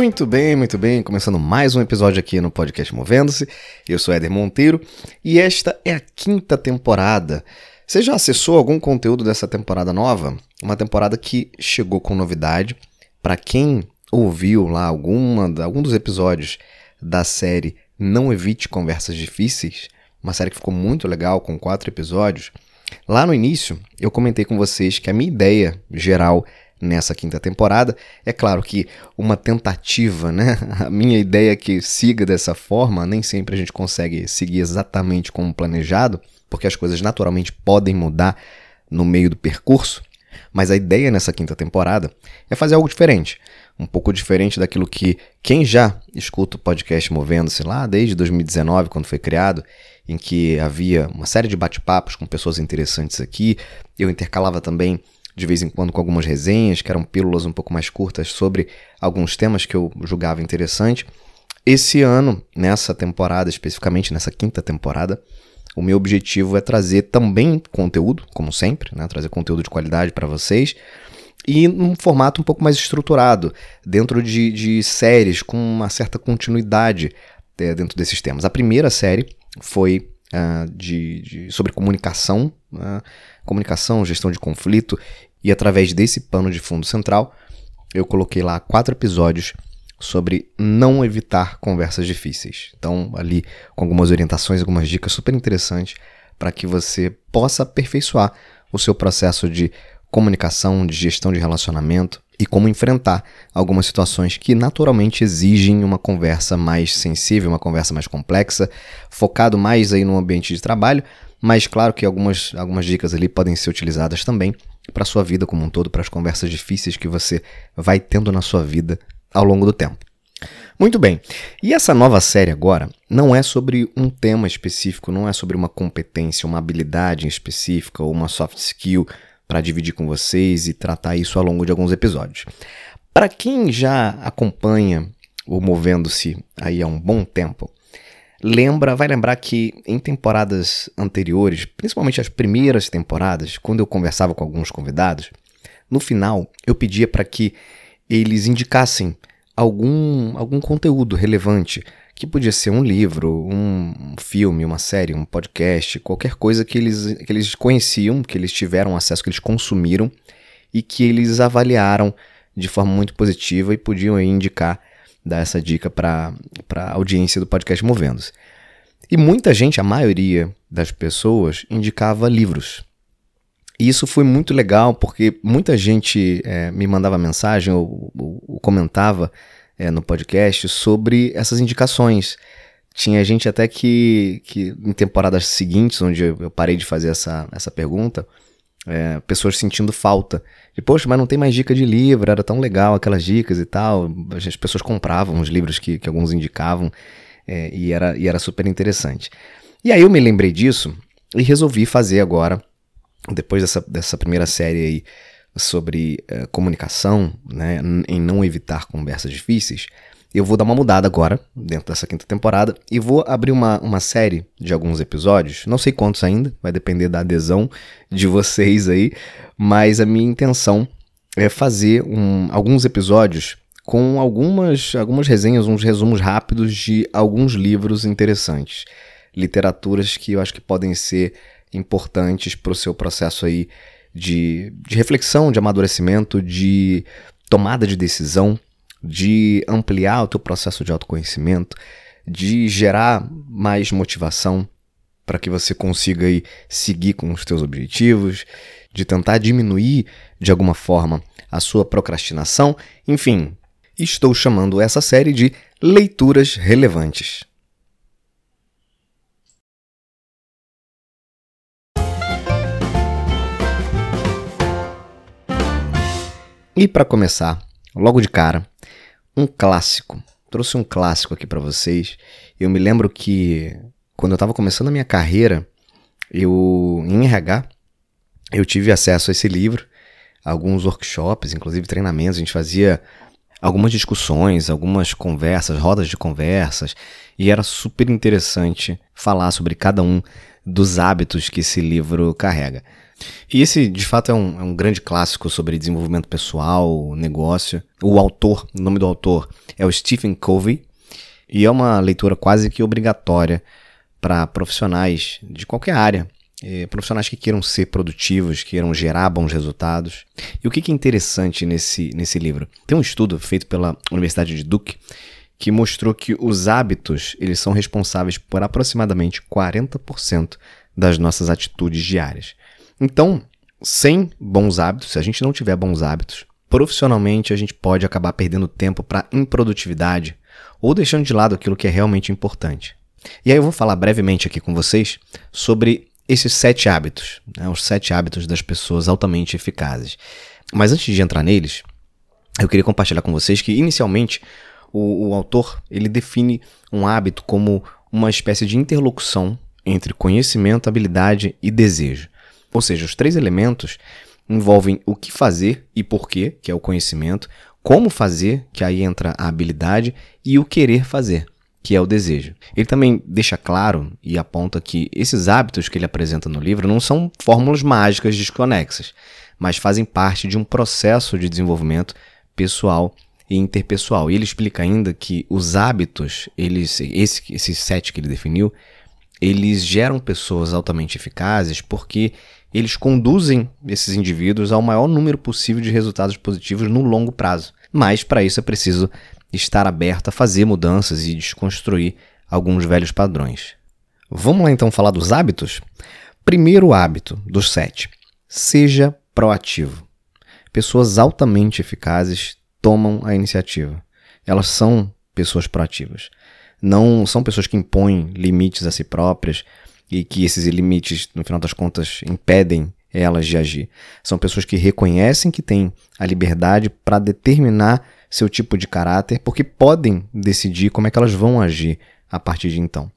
Muito bem, muito bem. Começando mais um episódio aqui no podcast Movendo-se. Eu sou Éder Monteiro e esta é a quinta temporada. Você já acessou algum conteúdo dessa temporada nova? Uma temporada que chegou com novidade. Para quem ouviu lá alguma, algum dos episódios da série Não Evite Conversas Difíceis, uma série que ficou muito legal com quatro episódios. Lá no início, eu comentei com vocês que a minha ideia geral nessa quinta temporada. É claro que uma tentativa, né? A minha ideia é que siga dessa forma, nem sempre a gente consegue seguir exatamente como planejado, porque as coisas naturalmente podem mudar no meio do percurso. Mas a ideia nessa quinta temporada é fazer algo diferente. Um pouco diferente daquilo que quem já escuta o podcast Movendo-se lá desde 2019, quando foi criado, em que havia uma série de bate-papos com pessoas interessantes aqui. Eu intercalava também de vez em quando com algumas resenhas, que eram pílulas um pouco mais curtas sobre alguns temas que eu julgava interessante. Esse ano, nessa temporada, especificamente nessa quinta temporada, o meu objetivo é trazer também conteúdo, como sempre, né? trazer conteúdo de qualidade para vocês, e num formato um pouco mais estruturado, dentro de, de séries com uma certa continuidade é, dentro desses temas. A primeira série foi uh, de, de, sobre comunicação, uh, comunicação, gestão de conflito, e através desse pano de fundo central, eu coloquei lá quatro episódios sobre não evitar conversas difíceis. Então, ali com algumas orientações, algumas dicas super interessantes para que você possa aperfeiçoar o seu processo de comunicação, de gestão de relacionamento e como enfrentar algumas situações que naturalmente exigem uma conversa mais sensível, uma conversa mais complexa, focado mais aí no ambiente de trabalho, mas claro que algumas, algumas dicas ali podem ser utilizadas também para sua vida como um todo, para as conversas difíceis que você vai tendo na sua vida ao longo do tempo. Muito bem. E essa nova série agora não é sobre um tema específico, não é sobre uma competência, uma habilidade específica ou uma soft skill para dividir com vocês e tratar isso ao longo de alguns episódios. Para quem já acompanha o Movendo-se aí há um bom tempo, lembra, vai lembrar que em temporadas anteriores, principalmente as primeiras temporadas, quando eu conversava com alguns convidados, no final eu pedia para que eles indicassem algum, algum conteúdo relevante, que podia ser um livro, um filme, uma série, um podcast, qualquer coisa que eles, que eles conheciam, que eles tiveram acesso, que eles consumiram e que eles avaliaram de forma muito positiva e podiam indicar dar essa dica para a audiência do podcast Movendo-se. E muita gente, a maioria das pessoas, indicava livros. E isso foi muito legal porque muita gente é, me mandava mensagem ou, ou, ou comentava é, no podcast sobre essas indicações. Tinha gente até que, que em temporadas seguintes, onde eu parei de fazer essa, essa pergunta, é, pessoas sentindo falta. E, poxa, mas não tem mais dica de livro, era tão legal aquelas dicas e tal. As pessoas compravam os livros que, que alguns indicavam é, e, era, e era super interessante. E aí eu me lembrei disso e resolvi fazer agora, depois dessa, dessa primeira série aí sobre uh, comunicação, né, em não evitar conversas difíceis, eu vou dar uma mudada agora, dentro dessa quinta temporada, e vou abrir uma, uma série de alguns episódios, não sei quantos ainda, vai depender da adesão de vocês aí, mas a minha intenção é fazer um, alguns episódios com algumas, algumas resenhas, uns resumos rápidos de alguns livros interessantes. Literaturas que eu acho que podem ser importantes para o seu processo aí de, de reflexão, de amadurecimento, de tomada de decisão de ampliar o teu processo de autoconhecimento, de gerar mais motivação para que você consiga aí seguir com os teus objetivos, de tentar diminuir de alguma forma a sua procrastinação, enfim, estou chamando essa série de leituras relevantes. E para começar, logo de cara, um clássico. Trouxe um clássico aqui para vocês. Eu me lembro que quando eu estava começando a minha carreira, eu em RH, eu tive acesso a esse livro, a alguns workshops, inclusive treinamentos, a gente fazia algumas discussões, algumas conversas, rodas de conversas, e era super interessante falar sobre cada um dos hábitos que esse livro carrega. E esse, de fato, é um, é um, grande clássico sobre desenvolvimento pessoal, negócio. O autor, o nome do autor é o Stephen Covey, e é uma leitura quase que obrigatória para profissionais de qualquer área. É, profissionais que queiram ser produtivos, queiram gerar bons resultados. E o que, é interessante nesse, nesse livro? Tem um estudo feito pela Universidade de Duke que mostrou que os hábitos eles são responsáveis por aproximadamente 40% das nossas atitudes diárias. Então, sem bons hábitos, se a gente não tiver bons hábitos, profissionalmente a gente pode acabar perdendo tempo para improdutividade ou deixando de lado aquilo que é realmente importante. E aí eu vou falar brevemente aqui com vocês sobre esses sete hábitos, né, os sete hábitos das pessoas altamente eficazes. Mas antes de entrar neles, eu queria compartilhar com vocês que inicialmente o, o autor ele define um hábito como uma espécie de interlocução entre conhecimento, habilidade e desejo. Ou seja, os três elementos envolvem o que fazer e por quê, que é o conhecimento, como fazer, que aí entra a habilidade, e o querer fazer, que é o desejo. Ele também deixa claro e aponta que esses hábitos que ele apresenta no livro não são fórmulas mágicas desconexas, mas fazem parte de um processo de desenvolvimento pessoal e interpessoal. E ele explica ainda que os hábitos, eles, esse, esses sete que ele definiu, eles geram pessoas altamente eficazes porque eles conduzem esses indivíduos ao maior número possível de resultados positivos no longo prazo. Mas para isso é preciso estar aberto a fazer mudanças e desconstruir alguns velhos padrões. Vamos lá então falar dos hábitos? Primeiro hábito dos sete: seja proativo. Pessoas altamente eficazes tomam a iniciativa. Elas são pessoas proativas. Não são pessoas que impõem limites a si próprias e que esses limites, no final das contas, impedem elas de agir. São pessoas que reconhecem que têm a liberdade para determinar seu tipo de caráter, porque podem decidir como é que elas vão agir a partir de então.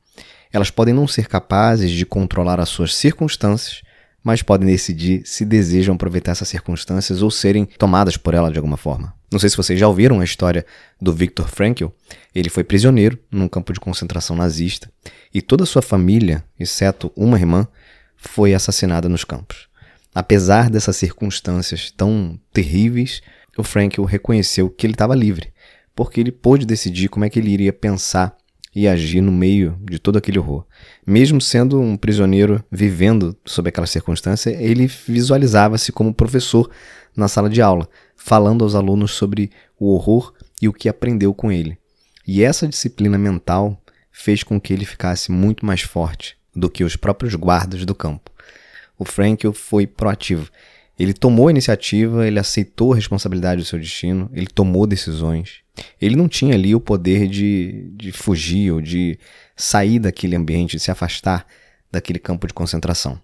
Elas podem não ser capazes de controlar as suas circunstâncias, mas podem decidir se desejam aproveitar essas circunstâncias ou serem tomadas por ela de alguma forma. Não sei se vocês já ouviram a história do Viktor Frankl. Ele foi prisioneiro num campo de concentração nazista e toda a sua família, exceto uma irmã, foi assassinada nos campos. Apesar dessas circunstâncias tão terríveis, o Frankl reconheceu que ele estava livre, porque ele pôde decidir como é que ele iria pensar e agir no meio de todo aquele horror. Mesmo sendo um prisioneiro vivendo sob aquela circunstância, ele visualizava-se como professor na sala de aula, falando aos alunos sobre o horror e o que aprendeu com ele. E essa disciplina mental fez com que ele ficasse muito mais forte do que os próprios guardas do campo. O Frankel foi proativo. Ele tomou a iniciativa, ele aceitou a responsabilidade do seu destino, ele tomou decisões. Ele não tinha ali o poder de, de fugir ou de sair daquele ambiente, de se afastar daquele campo de concentração.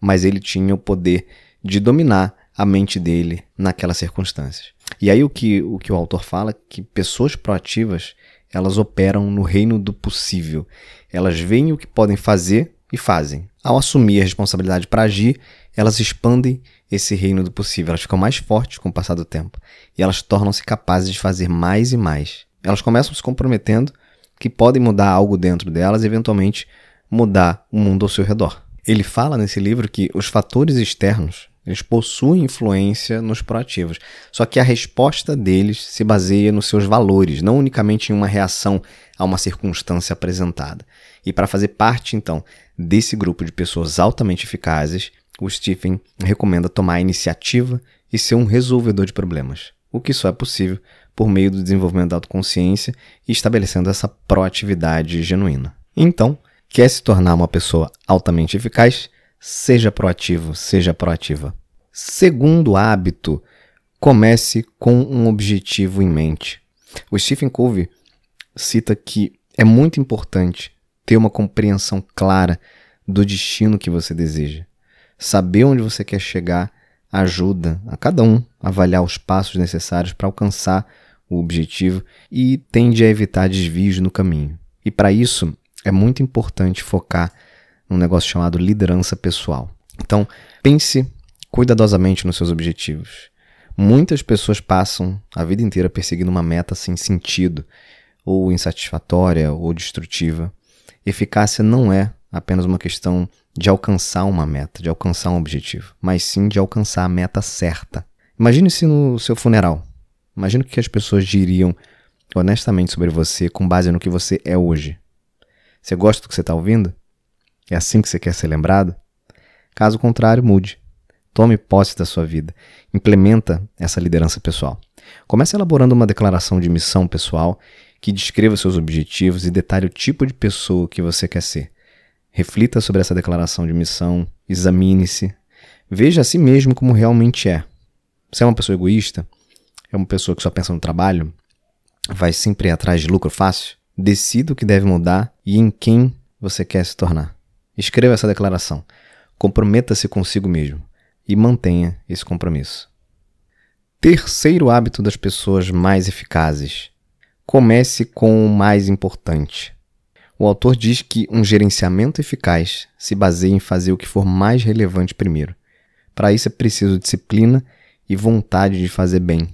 Mas ele tinha o poder de dominar a mente dele naquelas circunstâncias. E aí o que o, que o autor fala é que pessoas proativas elas operam no reino do possível. Elas veem o que podem fazer e fazem. Ao assumir a responsabilidade para agir, elas expandem esse reino do possível. Elas ficam mais fortes com o passar do tempo. E elas tornam-se capazes de fazer mais e mais. Elas começam se comprometendo que podem mudar algo dentro delas e eventualmente mudar o mundo ao seu redor. Ele fala nesse livro que os fatores externos eles possuem influência nos proativos. Só que a resposta deles se baseia nos seus valores, não unicamente em uma reação a uma circunstância apresentada. E para fazer parte, então, desse grupo de pessoas altamente eficazes, o Stephen recomenda tomar a iniciativa e ser um resolvedor de problemas, o que só é possível por meio do desenvolvimento da autoconsciência e estabelecendo essa proatividade genuína. Então, quer se tornar uma pessoa altamente eficaz? Seja proativo, seja proativa. Segundo hábito, comece com um objetivo em mente. O Stephen Covey cita que é muito importante ter uma compreensão clara do destino que você deseja. Saber onde você quer chegar ajuda a cada um a avaliar os passos necessários para alcançar o objetivo e tende a evitar desvios no caminho. E para isso é muito importante focar num negócio chamado liderança pessoal. Então, pense cuidadosamente nos seus objetivos. Muitas pessoas passam a vida inteira perseguindo uma meta sem sentido, ou insatisfatória, ou destrutiva. Eficácia não é apenas uma questão de alcançar uma meta, de alcançar um objetivo, mas sim de alcançar a meta certa. Imagine se no seu funeral. Imagine o que as pessoas diriam honestamente sobre você com base no que você é hoje. Você gosta do que você está ouvindo? É assim que você quer ser lembrado? Caso contrário, mude. Tome posse da sua vida. Implementa essa liderança pessoal. Comece elaborando uma declaração de missão pessoal que descreva seus objetivos e detalhe o tipo de pessoa que você quer ser. Reflita sobre essa declaração de missão, examine-se, veja a si mesmo como realmente é. Você é uma pessoa egoísta? É uma pessoa que só pensa no trabalho? Vai sempre atrás de lucro fácil? Decida o que deve mudar e em quem você quer se tornar. Escreva essa declaração. Comprometa-se consigo mesmo e mantenha esse compromisso. Terceiro hábito das pessoas mais eficazes: comece com o mais importante. O autor diz que um gerenciamento eficaz se baseia em fazer o que for mais relevante primeiro. Para isso é preciso disciplina e vontade de fazer bem.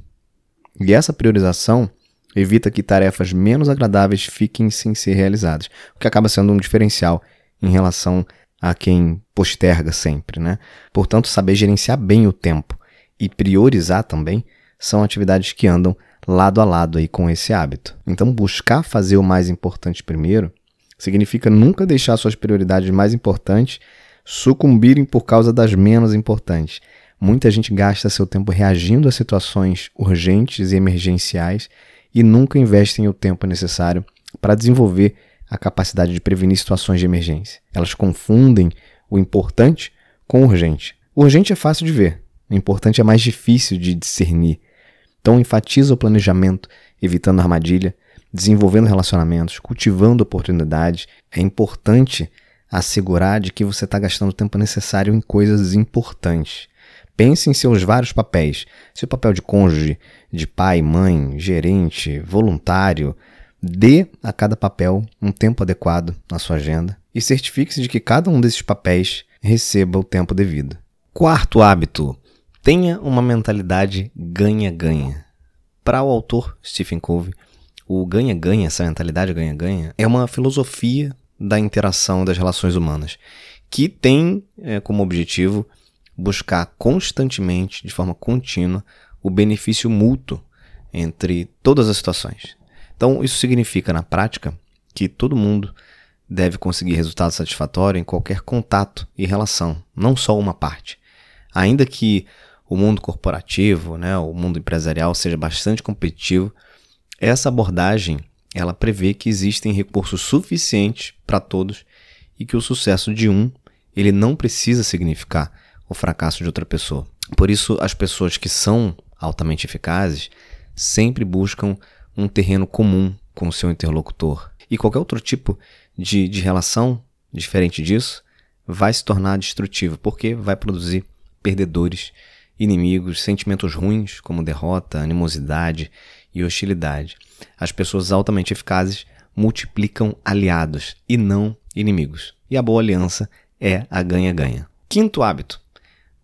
E essa priorização evita que tarefas menos agradáveis fiquem sem ser realizadas, o que acaba sendo um diferencial em relação a quem posterga sempre, né? Portanto, saber gerenciar bem o tempo e priorizar também são atividades que andam lado a lado aí com esse hábito. Então, buscar fazer o mais importante primeiro significa nunca deixar suas prioridades mais importantes sucumbirem por causa das menos importantes. Muita gente gasta seu tempo reagindo a situações urgentes e emergenciais e nunca investem o tempo necessário para desenvolver a capacidade de prevenir situações de emergência. Elas confundem o importante com o urgente. O urgente é fácil de ver, o importante é mais difícil de discernir. Então enfatiza o planejamento, evitando armadilha, desenvolvendo relacionamentos, cultivando oportunidades. É importante assegurar de que você está gastando o tempo necessário em coisas importantes. Pense em seus vários papéis: seu papel de cônjuge, de pai, mãe, gerente, voluntário, Dê a cada papel um tempo adequado na sua agenda e certifique-se de que cada um desses papéis receba o tempo devido. Quarto hábito: tenha uma mentalidade ganha-ganha. Para o autor Stephen Covey, o ganha-ganha, essa mentalidade ganha-ganha, é uma filosofia da interação das relações humanas que tem é, como objetivo buscar constantemente, de forma contínua, o benefício mútuo entre todas as situações. Então, isso significa, na prática, que todo mundo deve conseguir resultado satisfatório em qualquer contato e relação, não só uma parte. Ainda que o mundo corporativo, né, o mundo empresarial seja bastante competitivo, essa abordagem ela prevê que existem recursos suficientes para todos e que o sucesso de um ele não precisa significar o fracasso de outra pessoa. Por isso, as pessoas que são altamente eficazes sempre buscam um terreno comum com o seu interlocutor. E qualquer outro tipo de, de relação diferente disso vai se tornar destrutivo, porque vai produzir perdedores, inimigos, sentimentos ruins como derrota, animosidade e hostilidade. As pessoas altamente eficazes multiplicam aliados e não inimigos. E a boa aliança é a ganha-ganha. Quinto hábito: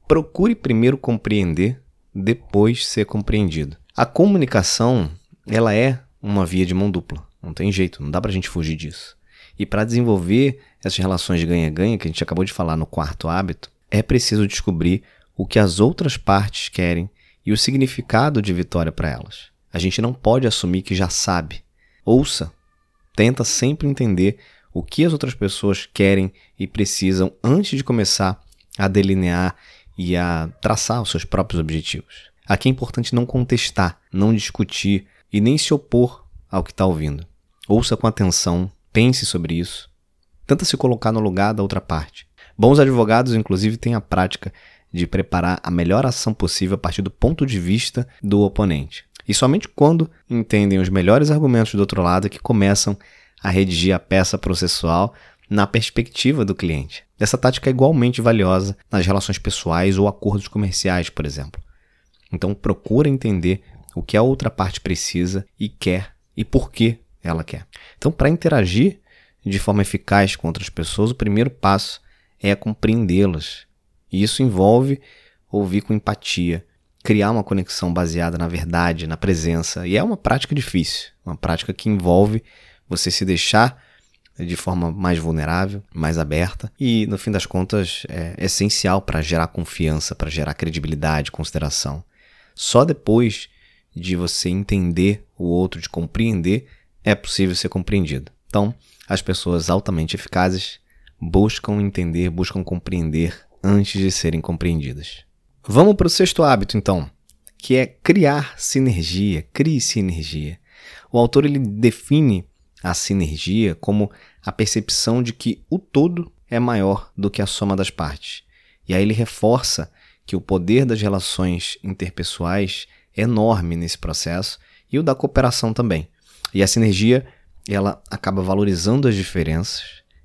procure primeiro compreender, depois ser compreendido. A comunicação ela é uma via de mão dupla. Não tem jeito, não dá pra gente fugir disso. E para desenvolver essas relações de ganha-ganha que a gente acabou de falar no quarto hábito, é preciso descobrir o que as outras partes querem e o significado de vitória para elas. A gente não pode assumir que já sabe. Ouça, tenta sempre entender o que as outras pessoas querem e precisam antes de começar a delinear e a traçar os seus próprios objetivos. Aqui é importante não contestar, não discutir, e nem se opor ao que está ouvindo. Ouça com atenção, pense sobre isso. Tenta se colocar no lugar da outra parte. Bons advogados, inclusive, têm a prática de preparar a melhor ação possível a partir do ponto de vista do oponente. E somente quando entendem os melhores argumentos do outro lado é que começam a redigir a peça processual na perspectiva do cliente. Essa tática é igualmente valiosa nas relações pessoais ou acordos comerciais, por exemplo. Então procura entender o que a outra parte precisa e quer e por que ela quer. Então, para interagir de forma eficaz com outras pessoas, o primeiro passo é compreendê-las. E isso envolve ouvir com empatia, criar uma conexão baseada na verdade, na presença. E é uma prática difícil, uma prática que envolve você se deixar de forma mais vulnerável, mais aberta e, no fim das contas, é essencial para gerar confiança, para gerar credibilidade, consideração. Só depois de você entender o outro, de compreender, é possível ser compreendido. Então, as pessoas altamente eficazes buscam entender, buscam compreender antes de serem compreendidas. Vamos para o sexto hábito, então, que é criar sinergia, crie sinergia. O autor ele define a sinergia como a percepção de que o todo é maior do que a soma das partes. E aí ele reforça que o poder das relações interpessoais é enorme nesse processo e o da cooperação também. E a sinergia, ela acaba valorizando as diferenças,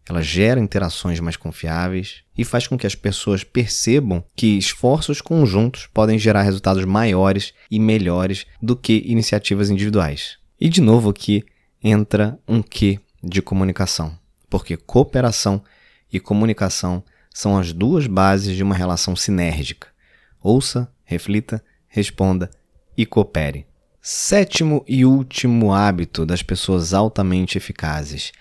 ela gera interações mais confiáveis e faz com que as pessoas percebam que esforços conjuntos podem gerar resultados maiores e melhores do que iniciativas individuais. E de novo aqui entra um quê de comunicação, porque cooperação e comunicação são as duas bases de uma relação sinérgica. Ouça, reflita, responda e coopere. Sétimo e último hábito das pessoas altamente eficazes: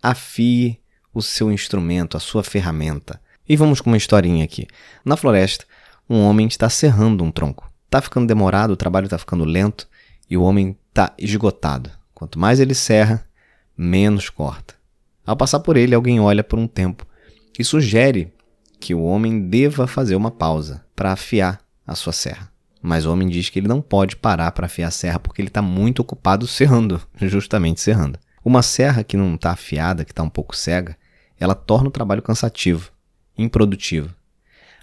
afie o seu instrumento, a sua ferramenta. E vamos com uma historinha aqui. Na floresta, um homem está serrando um tronco. Está ficando demorado, o trabalho está ficando lento e o homem está esgotado. Quanto mais ele serra, menos corta. Ao passar por ele, alguém olha por um tempo e sugere que o homem deva fazer uma pausa para afiar a sua serra. Mas o homem diz que ele não pode parar para afiar a serra porque ele está muito ocupado serrando, justamente serrando. Uma serra que não está afiada, que está um pouco cega, ela torna o trabalho cansativo, improdutivo.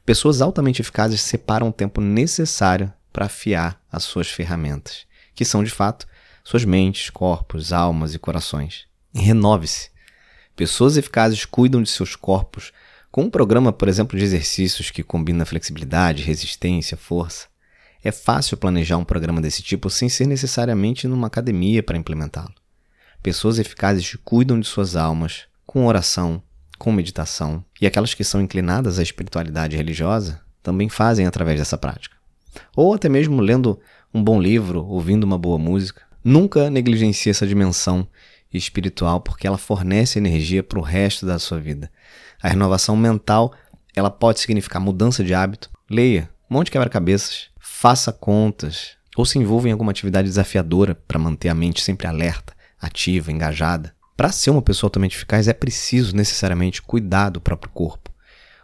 Pessoas altamente eficazes separam o tempo necessário para afiar as suas ferramentas, que são de fato suas mentes, corpos, almas e corações. Renove-se. Pessoas eficazes cuidam de seus corpos com um programa, por exemplo, de exercícios que combina flexibilidade, resistência, força. É fácil planejar um programa desse tipo sem ser necessariamente numa academia para implementá-lo. Pessoas eficazes cuidam de suas almas com oração, com meditação, e aquelas que são inclinadas à espiritualidade religiosa também fazem através dessa prática. Ou até mesmo lendo um bom livro, ouvindo uma boa música. Nunca negligencie essa dimensão espiritual porque ela fornece energia para o resto da sua vida. A renovação mental ela pode significar mudança de hábito. Leia, monte quebra-cabeças, faça contas ou se envolva em alguma atividade desafiadora para manter a mente sempre alerta, ativa, engajada. Para ser uma pessoa altamente eficaz é preciso necessariamente cuidar do próprio corpo,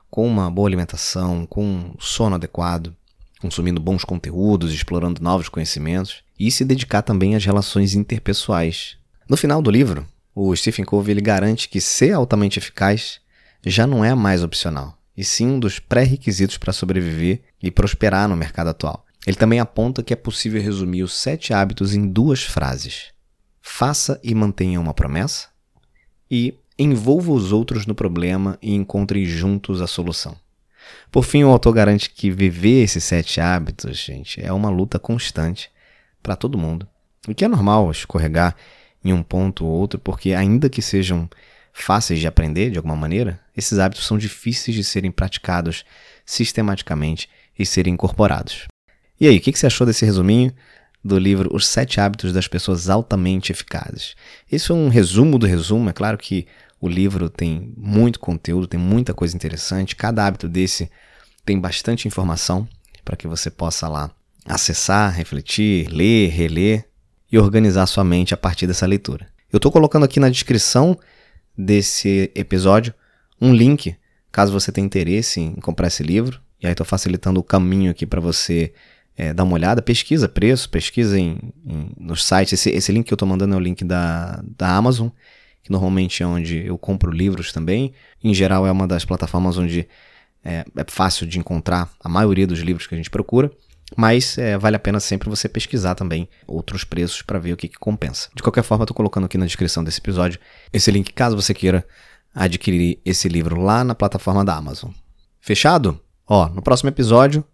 com uma boa alimentação, com um sono adequado, consumindo bons conteúdos, explorando novos conhecimentos e se dedicar também às relações interpessoais. No final do livro, o Stephen Covey garante que ser altamente eficaz já não é mais opcional, e sim um dos pré-requisitos para sobreviver e prosperar no mercado atual. Ele também aponta que é possível resumir os sete hábitos em duas frases faça e mantenha uma promessa e envolva os outros no problema e encontre juntos a solução. Por fim, o autor garante que viver esses sete hábitos, gente, é uma luta constante para todo mundo. E que é normal escorregar em um ponto ou outro, porque ainda que sejam fáceis de aprender de alguma maneira, esses hábitos são difíceis de serem praticados sistematicamente e serem incorporados. E aí, o que você achou desse resuminho? Do livro Os Sete Hábitos das Pessoas Altamente Eficazes. Esse é um resumo do resumo, é claro que o livro tem muito conteúdo, tem muita coisa interessante. Cada hábito desse tem bastante informação para que você possa lá acessar, refletir, ler, reler e organizar sua mente a partir dessa leitura. Eu estou colocando aqui na descrição desse episódio um link, caso você tenha interesse em comprar esse livro. E aí estou facilitando o caminho aqui para você é, dá uma olhada, pesquisa preço, pesquisa em, em, nos sites. Esse, esse link que eu estou mandando é o link da, da Amazon, que normalmente é onde eu compro livros também. Em geral, é uma das plataformas onde é, é fácil de encontrar a maioria dos livros que a gente procura. Mas é, vale a pena sempre você pesquisar também outros preços para ver o que, que compensa. De qualquer forma, estou colocando aqui na descrição desse episódio esse link caso você queira adquirir esse livro lá na plataforma da Amazon. Fechado? Ó, no próximo episódio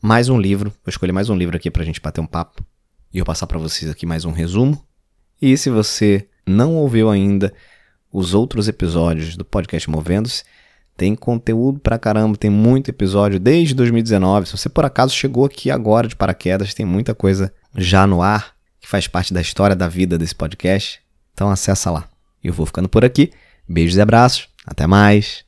mais um livro. Vou escolher mais um livro aqui para a gente bater um papo. E eu passar para vocês aqui mais um resumo. E se você não ouviu ainda os outros episódios do podcast Movendo-se, tem conteúdo pra caramba, tem muito episódio desde 2019. Se você por acaso chegou aqui agora de paraquedas, tem muita coisa já no ar que faz parte da história da vida desse podcast. Então acessa lá. Eu vou ficando por aqui. Beijos e abraços. Até mais.